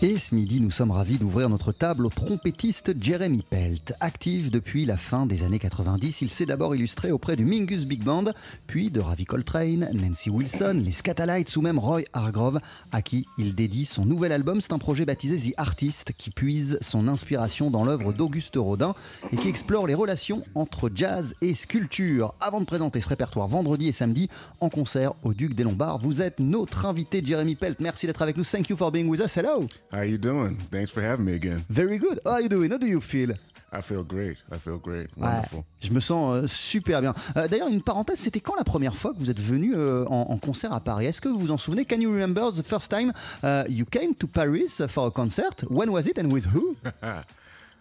Et ce midi, nous sommes ravis d'ouvrir notre table au trompettiste Jeremy Pelt. Actif depuis la fin des années 90, il s'est d'abord illustré auprès du Mingus Big Band, puis de Ravi Coltrane, Nancy Wilson, les Scatalites ou même Roy Hargrove, à qui il dédie son nouvel album. C'est un projet baptisé The Artist qui puise son inspiration dans l'œuvre d'Auguste Rodin et qui explore les relations entre jazz et sculpture. Avant de présenter ce répertoire vendredi et samedi en concert au Duc des Lombards, vous êtes notre invité Jeremy Pelt. Merci d'être avec nous. Thank you for being with us. Hello. How you doing? Thanks for having me again. Very good. How are you doing? How do you feel? I feel great. I feel great. Ouais, Wonderful. je me sens euh, super bien. Euh, D'ailleurs, une parenthèse, c'était quand la première fois que vous êtes venu euh, en, en concert à Paris? Est-ce que vous vous en souvenez? Can you remember the first time uh, you came to Paris for a concert? When was it and with who?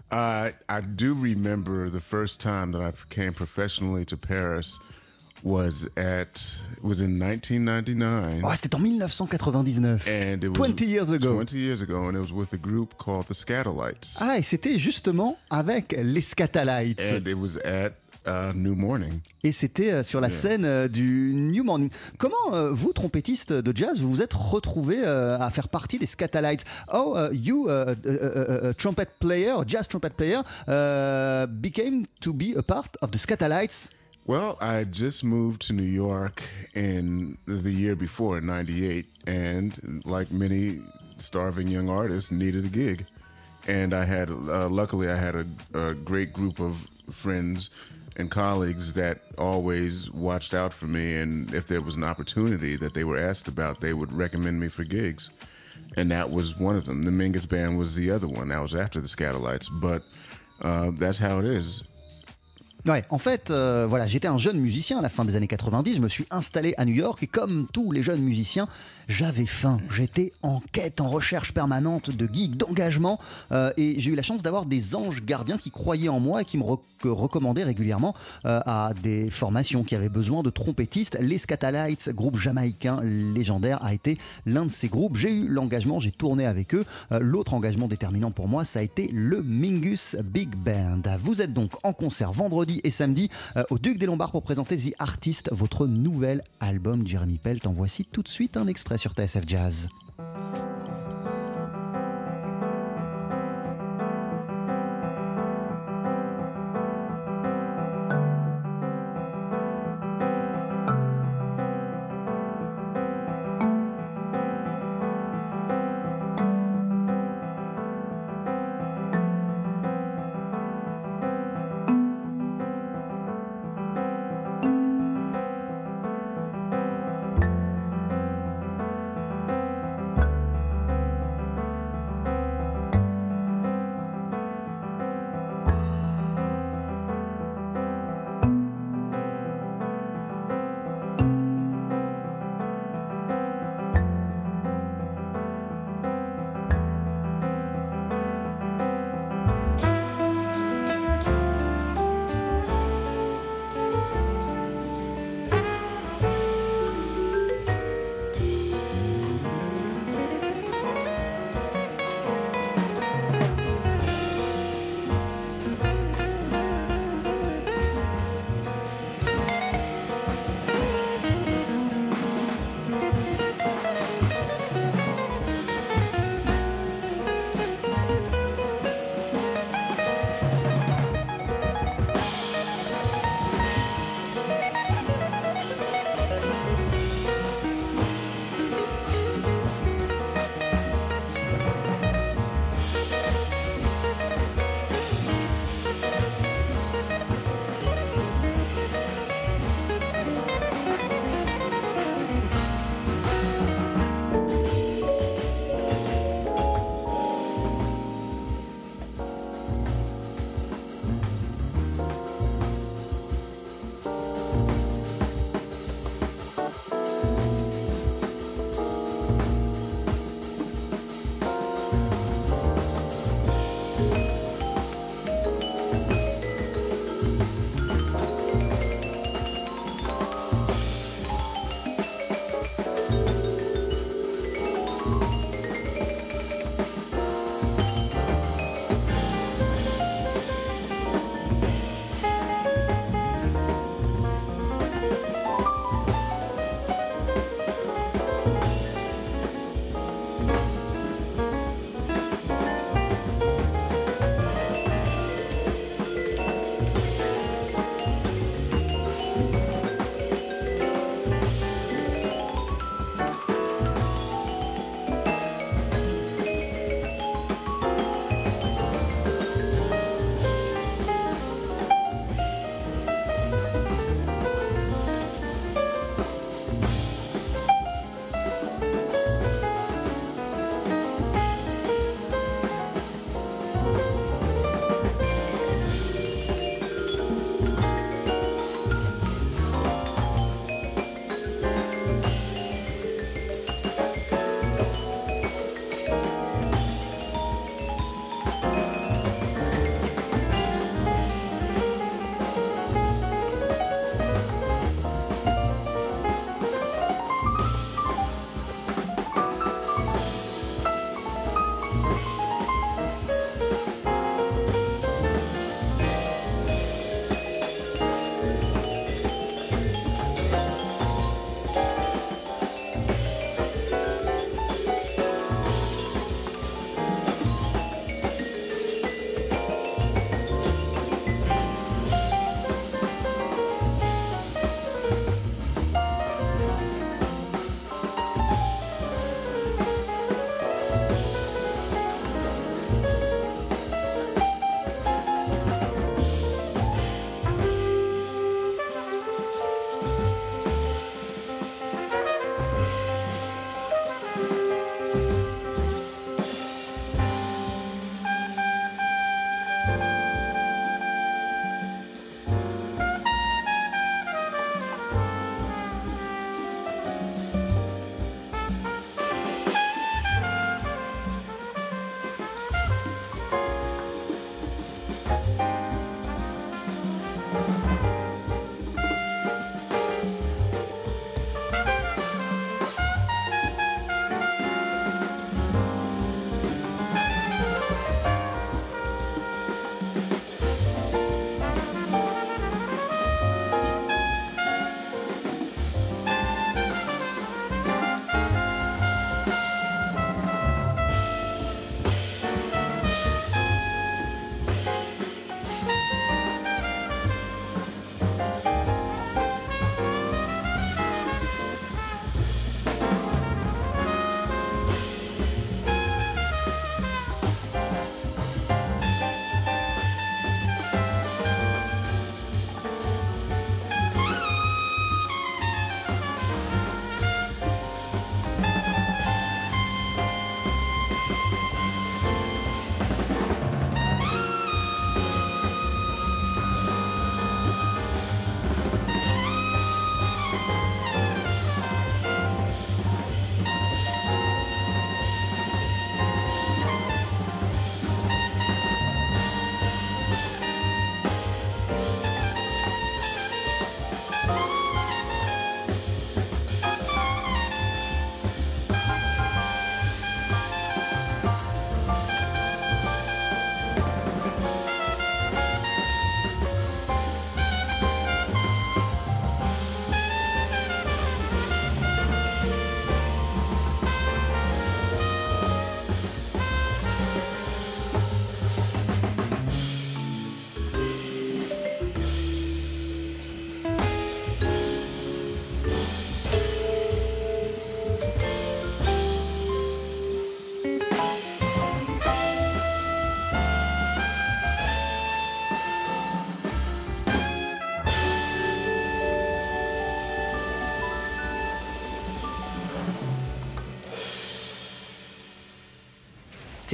Uh, I do remember the first time that I came professionally to Paris was at was in 1999. oh, C'était en 1999. And it was 20 years ago. 20 years ago, and it was with a group called the Scatolites. Ah, et c'était justement avec les Scatalites. And it was at uh, New Morning. Et c'était euh, sur la scène euh, du New Morning. Comment euh, vous, trompettiste de jazz, vous vous êtes retrouvé euh, à faire partie des Scatalites Oh, uh, you, uh, uh, uh, uh, trumpet player, jazz trumpet player, uh, became to be a part of the Scatalites. Well, I just moved to New York in the year before, in 98, and like many starving young artists, needed a gig. And I had, uh, luckily, I had a, a great group of friends and colleagues that always watched out for me. And if there was an opportunity that they were asked about, they would recommend me for gigs. And that was one of them. The Mingus Band was the other one. That was after the Scatolites. But uh, that's how it is. Ouais, en fait, euh, voilà, j'étais un jeune musicien à la fin des années 90, je me suis installé à New York et comme tous les jeunes musiciens, j'avais faim. J'étais en quête, en recherche permanente de gigs, d'engagement euh, et j'ai eu la chance d'avoir des anges gardiens qui croyaient en moi et qui me rec- recommandaient régulièrement euh, à des formations qui avaient besoin de trompettistes. Les Scatalites, groupe jamaïcain légendaire, a été l'un de ces groupes. J'ai eu l'engagement, j'ai tourné avec eux. Euh, L'autre engagement déterminant pour moi, ça a été le Mingus Big Band. Vous êtes donc en concert vendredi et samedi au Duc des Lombards pour présenter The Artist, votre nouvel album Jeremy Pelt. En voici tout de suite un extrait sur TSF Jazz.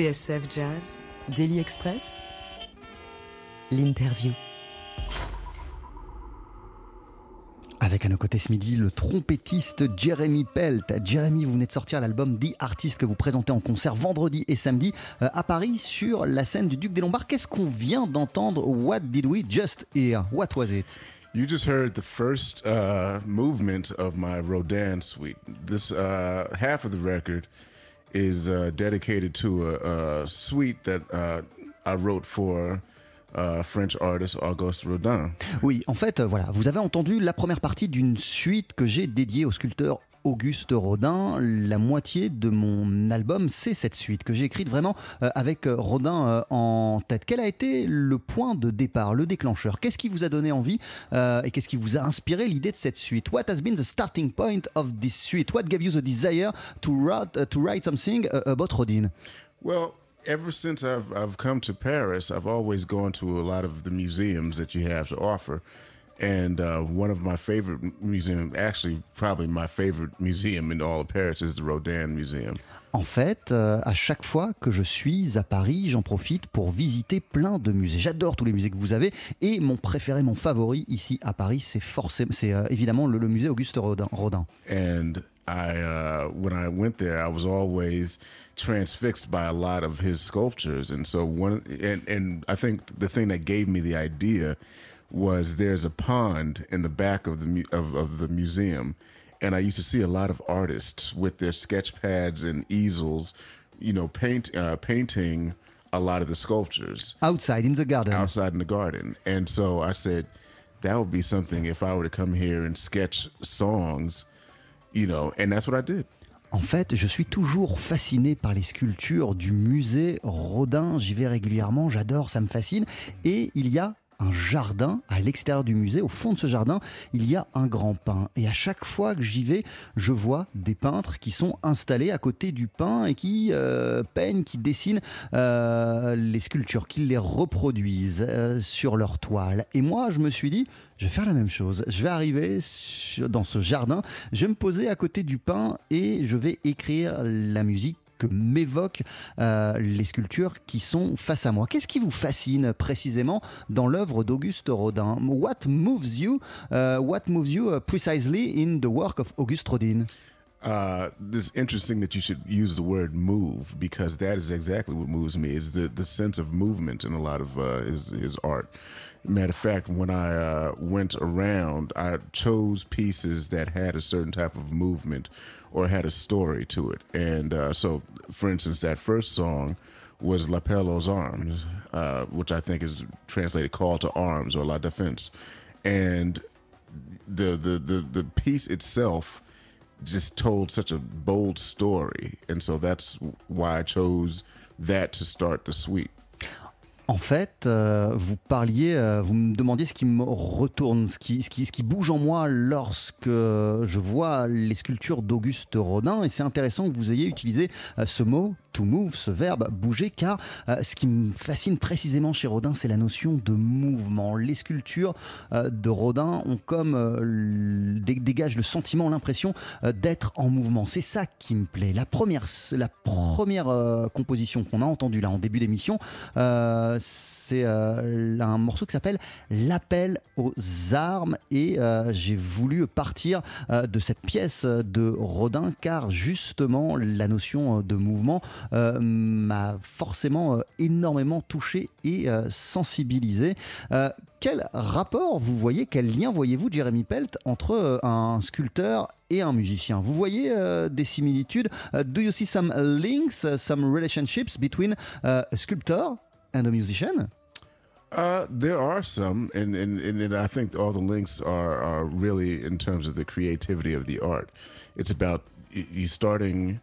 TSF Jazz, Daily Express, l'interview. Avec à nos côtés ce midi le trompettiste Jeremy Pelt. Jeremy, vous venez de sortir l'album The Artist que vous présentez en concert vendredi et samedi euh, à Paris sur la scène du Duc des Lombards. Qu'est-ce qu'on vient d'entendre? What did we just hear? What was it? You just heard the first uh, movement of my Rodin suite. This uh, half of the record is uh, dedicated to a, a suite that uh, I wrote for uh, French artist Auguste Rodin. Oui, en fait, euh, voilà, vous avez entendu la première partie d'une suite que j'ai dédiée au sculpteur Auguste Rodin. La moitié de mon album, c'est cette suite que j'ai écrite vraiment euh, avec euh, Rodin euh, en tête. Quel a été le point de départ, le déclencheur? Qu'est-ce qui vous a donné envie et qu'est-ce qui vous a inspiré l'idée de cette suite? What has been the starting point of this suite? What gave you the desire to write, uh, to write something uh, about Rodin? Well, ever since I've I've come to Paris, I've always gone to a lot of the museums that you have to offer. And uh, one of my favorite museums, actually, probably my favorite museum in all of Paris, is the Rodin Museum. En fait, euh, à chaque fois que je suis à Paris, j'en profite pour visiter plein de musées. J'adore tous les musées que vous avez et mon préféré, mon favori ici à Paris, c'est forcément, c'est euh, évidemment le, le musée Auguste Rodin. Rodin. And I, uh, when I went there, I was always transfixed by a lot of his sculptures. And so one, and and I think the thing that gave me the idea was there's a pond in the back of the of, of the museum, and I used to see a lot of artists with their sketch pads and easels, you know, paint uh, painting a lot of the sculptures Outside in the garden. outside in the garden. And so I said, that would be something if I were to come here and sketch songs, you know, and that's what I did. En fait, je suis toujours fasciné par les sculptures du musée Rodin. J'y vais régulièrement, j'adore, ça me fascine. Et il y a un jardin à l'extérieur du musée. Au fond de ce jardin, il y a un grand pin. Et à chaque fois que j'y vais, je vois des peintres qui sont installés à côté du pin et qui euh, peignent, qui dessinent euh, les sculptures, qui les reproduisent euh, sur leur toile. Et moi, je me suis dit, je vais faire la même chose. Je vais arriver dans ce jardin, je vais me poser à côté du pin et je vais écrire la musique que m'évoquent euh, les sculptures qui sont face à moi. Qu'est-ce qui vous fascine précisément dans l'œuvre d'Auguste Rodin? What moves you uh, What moves you uh, precisely in the work of Auguste Rodin? Uh, it's interesting that you should use the word move because that is exactly what moves me is the, the sense of movement in a lot of uh, his, his art. Matter of fact, when I uh, went around, I chose pieces that had a certain type of movement or had a story to it. And uh, so, for instance, that first song was L'appel aux armes, uh, which I think is translated call to arms or La Défense. And the, the, the, the piece itself just told such a bold story. And so that's why I chose that to start the suite. En fait, euh, vous parliez, euh, vous me demandiez ce qui me retourne, ce qui, bouge en moi lorsque je vois les sculptures d'Auguste Rodin. Et c'est intéressant que vous ayez utilisé euh, ce mot, to move, ce verbe bouger, car euh, ce qui me fascine précisément chez Rodin, c'est la notion de mouvement. Les sculptures euh, de Rodin ont comme euh, le sentiment, l'impression euh, d'être en mouvement. C'est ça qui me plaît. La première, la première composition qu'on a entendue là en début d'émission, c'est euh, un morceau qui s'appelle L'appel aux armes et euh, j'ai voulu partir euh, de cette pièce de Rodin car justement la notion de mouvement m'a forcément énormément touché et sensibilisé. Quel rapport vous voyez, quel lien voyez-vous, Jeremy Pelt, entre un sculpteur et un musicien? Vous voyez des similitudes? Do you see some links, some relationships between uh, sculptor and a musician Uh, there are some, and, and, and, I think all the links are, are really in terms of the creativity of the art. It's about you starting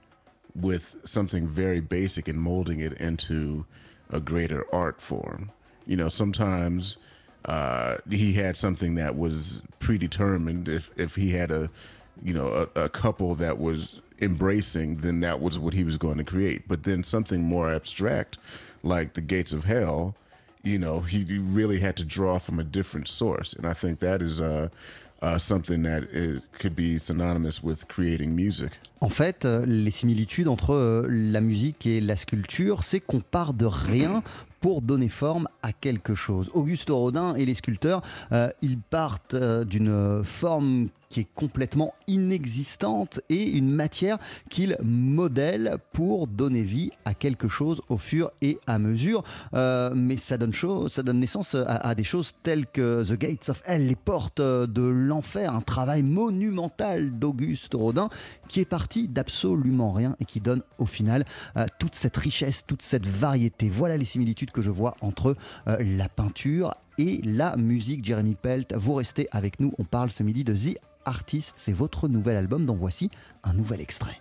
with something very basic and molding it into a greater art form. You know, sometimes uh, he had something that was predetermined. If if he had a, you know, a, a couple that was embracing, then that was what he was going to create. But then something more abstract, like the Gates of Hell, you know, he really had to draw from a different source, and I think that is uh, uh, something that it could be synonymous with creating music. En fait, euh, les similitudes entre euh, la musique et la sculpture, c'est qu'on part de rien pour donner forme à quelque chose. Auguste Rodin et les sculpteurs, euh, ils partent euh, d'une forme qui est complètement inexistante et une matière qu'ils modèlent pour donner vie à quelque chose au fur et à mesure. Euh, mais ça donne, ça donne naissance à, des choses telles que The Gates of Hell, les portes de l'enfer, un travail monumental d'Auguste Rodin qui est parti d'absolument rien et qui donne au final toute cette richesse, toute cette variété. Voilà les similitudes que je vois entre euh, la peinture et la musique. Jeremy Pelt, vous restez avec nous. On parle ce midi de The Artist. C'est votre nouvel album dont voici un nouvel extrait.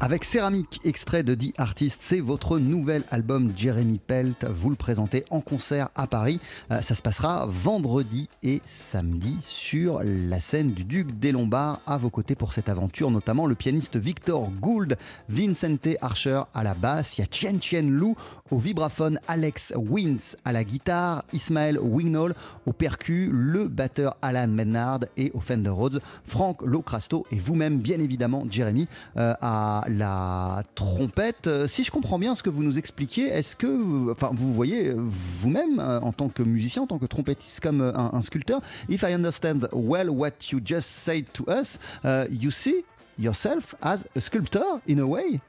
Avec Céramique, extrait de The Artist, c'est votre nouvel album Jeremy Pelt. Vous le présentez en concert à Paris. Euh, ça se passera vendredi et samedi sur la scène du Duc des Lombards. À vos côtés pour cette aventure, notamment le pianiste Victor Gould, Vincente Archer à la basse, il y a Chien Chien Lou au vibraphone, Alex Wins à la guitare, Ismaël Wignall au percu, le batteur Alan Menard et au Fender Rhodes, Franck Locrasto et vous-même, bien évidemment, Jeremy, euh, à la trompette. Euh, Si je comprends bien ce que vous nous expliquiez, est-ce que enfin, vous voyez euh, vous-même euh, en tant que musicien, en tant que trompettiste comme un, un sculpteur, if I understand well what you just said to us, uh, you see yourself as a sculptor in a way?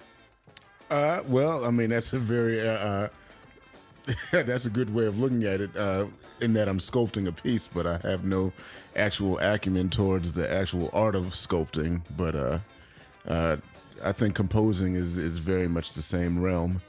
Uh, well, I mean, that's a very uh, uh, that's a good way of looking at it. Uh, in that I'm sculpting a piece, but I have no actual acumen towards the actual art of sculpting. But uh, uh, I think composing is is very much the same realm.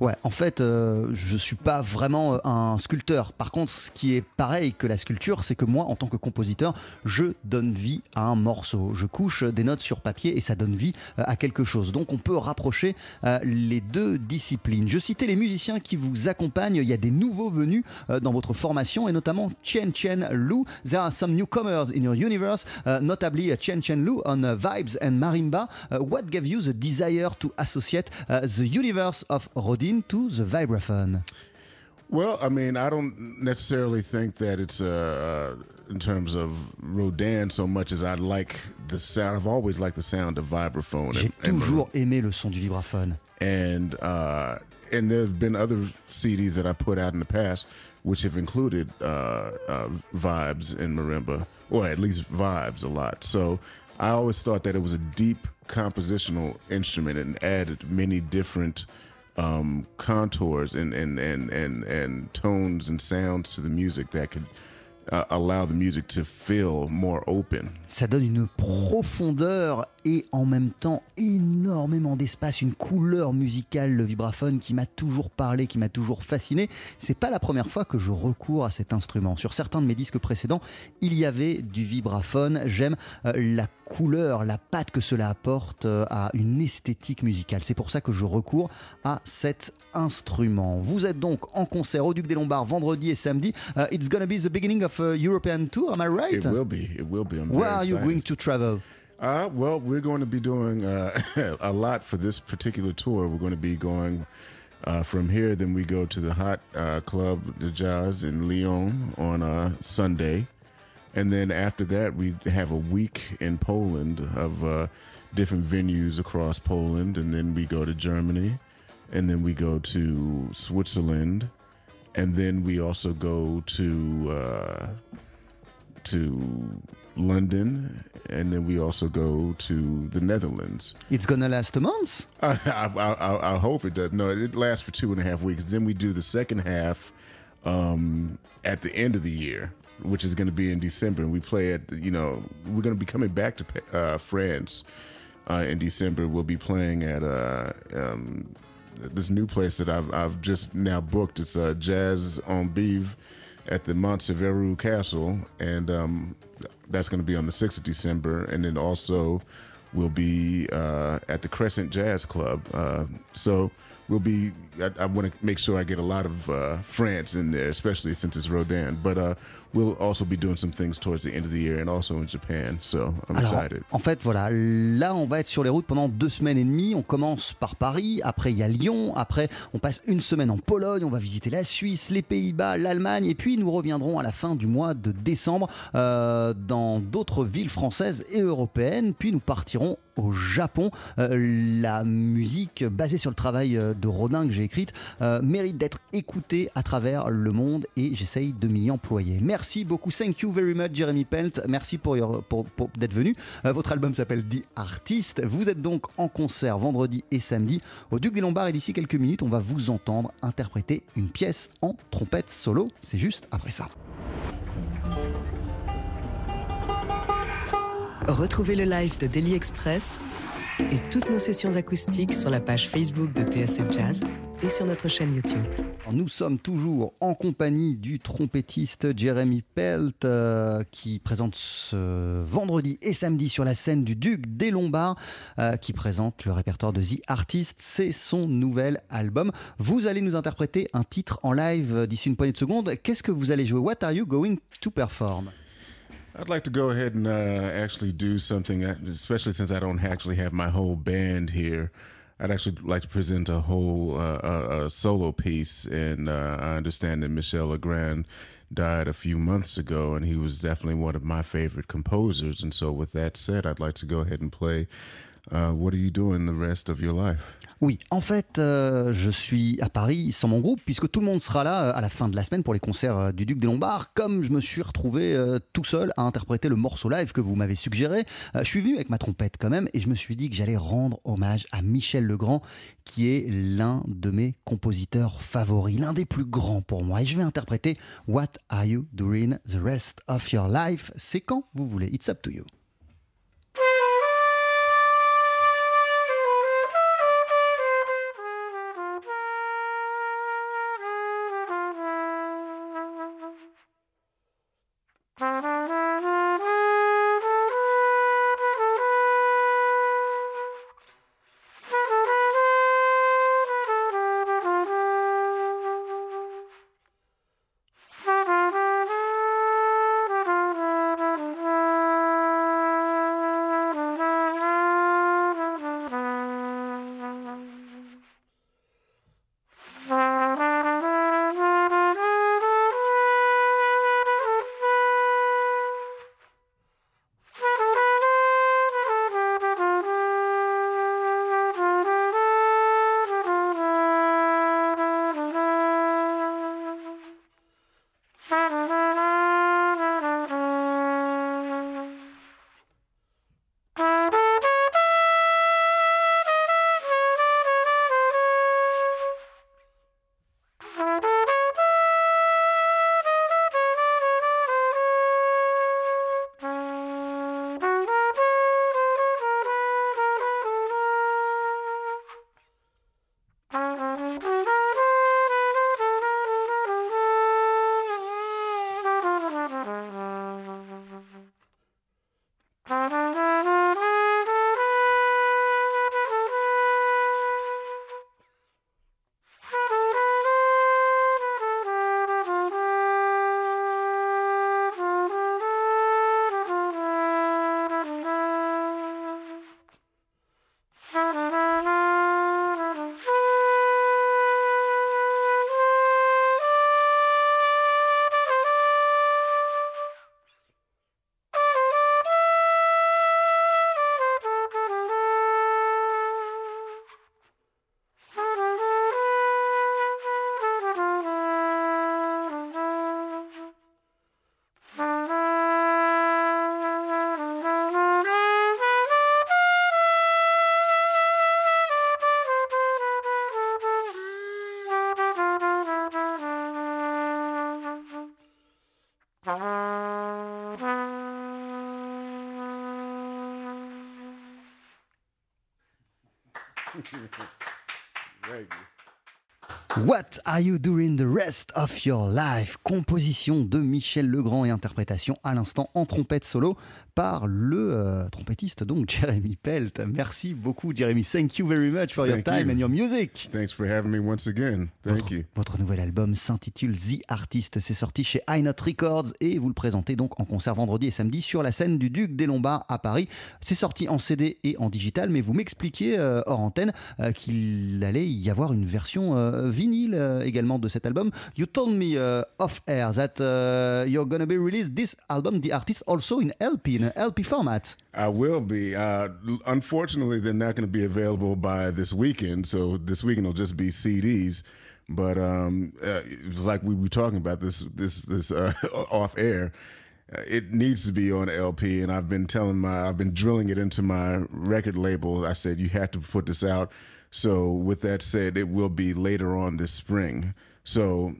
Ouais, en fait, euh, je suis pas vraiment euh, un sculpteur. Par contre, ce qui est pareil que la sculpture, c'est que moi, en tant que compositeur, je donne vie à un morceau. Je couche des notes sur papier et ça donne vie euh, à quelque chose. Donc, on peut rapprocher euh, les deux disciplines. Je citais les musiciens qui vous accompagnent. Il y a des nouveaux venus dans votre formation et notamment Chen Chen Lu. There are some newcomers in your universe, notably Chen Chen Lu on uh, vibes and marimba. Uh, what gave you the desire to associate uh, the universe of Rodin to the vibraphone? Well, I mean, I don't necessarily think that it's uh, uh, in terms of Rodin so much as I like the sound. I've always liked the sound of vibraphone. J'ai and- and toujours aimé le son du vibraphone. and uh, and there have been other CDs that I put out in the past which have included uh, uh, vibes in marimba, or at least vibes a lot. So I always thought that it was a deep compositional instrument and added many different um, contours and and, and and and tones and sounds to the music that could uh, allow the music to feel more open. Ça donne une profondeur et en même temps énormément d'espace, une couleur musicale, le vibraphone qui m'a toujours parlé, qui m'a toujours fasciné. C'est pas la première fois que je recours à cet instrument. Sur certains de mes disques précédents, il y avait du vibraphone. J'aime euh, la couleur, la patte que cela apporte euh, à une esthétique musicale. C'est pour ça que je recours à cet instrument. Vous êtes donc en concert au Duc des Lombards vendredi et samedi. Uh, it's gonna be the beginning of a European tour, am I right? It will be. It will be. I'm Where are you going to travel? Uh, well, we're going to be doing uh, a lot for this particular tour. We're going to be going uh, from here, then we go to the Hot uh, Club de Jazz in Lyon on uh, Sunday. And then after that, we have a week in Poland of uh, different venues across Poland. And then we go to Germany. And then we go to Switzerland. And then we also go to uh, to London, and then we also go to the Netherlands. It's gonna last a month. I, I, I, I hope it does. No, it lasts for two and a half weeks. Then we do the second half um, at the end of the year, which is going to be in December. And we play at, you know, we're going to be coming back to uh, France uh, in December. We'll be playing at uh, um, this new place that I've, I've just now booked. It's uh, Jazz on Beeve at the Montseveru Castle, and um, that's going to be on the 6th of December. And then also we'll be uh, at the Crescent Jazz Club. Uh, so we'll be, I, I want to make sure I get a lot of uh, France in there, especially since it's Rodin. But uh, we'll also be doing some things towards the end of the year and also in Japan. So I'm Alors, excited. en fait, voilà, là, on va être sur les routes pendant deux semaines et demie. On commence par Paris, après il y a Lyon, après on passe une semaine en Pologne, on va visiter la Suisse, les Pays-Bas, l'Allemagne, et puis nous reviendrons à la fin du mois de décembre euh, dans d'autres villes françaises et européennes. Puis nous partirons au Japon. Euh, la musique basée sur le travail euh, de Rodin que j'ai écrite euh, mérite d'être écoutée à travers le monde et j'essaye de m'y employer. Merci beaucoup, thank you very much Jeremy Pelt, merci pour- d'être venu. Euh, votre album s'appelle The Artist. Vous êtes donc en concert vendredi et samedi au Duc des Lombards et d'ici quelques minutes on va vous entendre interpréter une pièce en trompette solo. C'est juste après ça. Retrouvez le live de Daily Express et toutes nos sessions acoustiques sur la page Facebook de TSF Jazz et sur notre chaîne YouTube. Nous sommes toujours en compagnie du trompettiste Jeremy Pelt euh, qui présente ce vendredi et samedi sur la scène du Duc des Lombards euh, qui présente le répertoire de The Artist. C'est son nouvel album. Vous allez nous interpréter un titre en live d'ici une poignée de secondes. Qu'est-ce que vous allez jouer? What are you going to perform? I'd like to go ahead and uh, actually do something, that, especially since I don't actually have my whole band here. I'd actually like to present a whole uh, a, a solo piece, and uh, I understand that Michel Legrand died a few months ago, and he was definitely one of my favorite composers. And so, with that said, I'd like to go ahead and play uh, what are you doing the rest of your life? Oui, en fait, euh, je suis à Paris sans mon groupe, puisque tout le monde sera là euh, à la fin de la semaine pour les concerts euh, du Duc des Lombards. Comme je me suis retrouvé euh, tout seul à interpréter le morceau live que vous m'avez suggéré, euh, je suis venu avec ma trompette quand même, et je me suis dit que j'allais rendre hommage à Michel Legrand, qui est l'un de mes compositeurs favoris, l'un des plus grands pour moi. Et je vais interpréter What Are You Doing the Rest of Your Life? C'est quand vous voulez, it's up to you. What are you doing the rest of your life? Composition de Michel Legrand et interprétation à l'instant en trompette solo par le euh, trompettiste donc Jeremy Pelt. Merci beaucoup Jeremy. Thank you very much for your time you. and your music. Thanks for having me once again. Thank Votre, you. votre nouvel album s'intitule The Artist. C'est sorti chez High Note Records et vous le présentez donc en concert vendredi et samedi sur la scène du Duc des Lombards à Paris. C'est sorti en CD et en digital, mais vous m'expliquiez euh, hors antenne euh, qu'il allait y avoir une version euh, vinyle euh, également de cet album. You told me off air that uh, you're gonna be released this album, The Artist, also in LP, in LP format. I will be. Uh, unfortunately, they're not going to be available by this weekend. So this weekend will just be CDs. But um, uh, like we were talking about this this this uh, off air. Uh, It needs to be on LP, and I've been telling my I've been drilling it into my record label. I said you have to put this out. So with that said, it will be later on this spring. So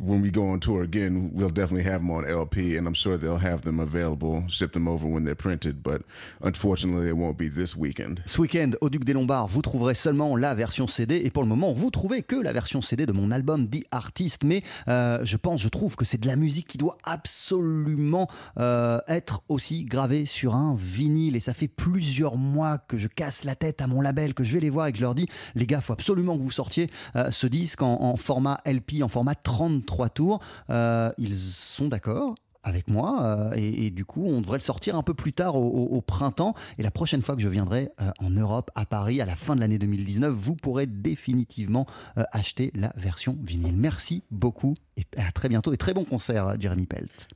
when we go on tour again, we'll definitely have them on LP, and I'm sure they'll have them available, ship them over when they're printed. But unfortunately, it won't be this weekend. Ce week-end, au Duc des Lombards, vous trouverez seulement la version CD. Et pour le moment, vous trouvez que la version CD de mon album The Artist. Mais euh, je pense, je trouve que c'est de la musique qui doit absolument euh, être aussi gravée sur un vinyle. Et ça fait plusieurs mois que je casse la tête à mon label, que je vais les voir et que je leur dis les gars, faut absolument que vous sortiez euh, ce disque en, en format LP, en format 33 tours. Euh, ils sont d'accord avec moi euh, et, du coup on devrait le sortir un peu plus tard au, printemps et la prochaine fois que je viendrai euh, en Europe à Paris à la fin de l'année 2019 vous pourrez définitivement acheter la version vinyle merci beaucoup et à très bientôt et très bon concert Jeremy Pelt.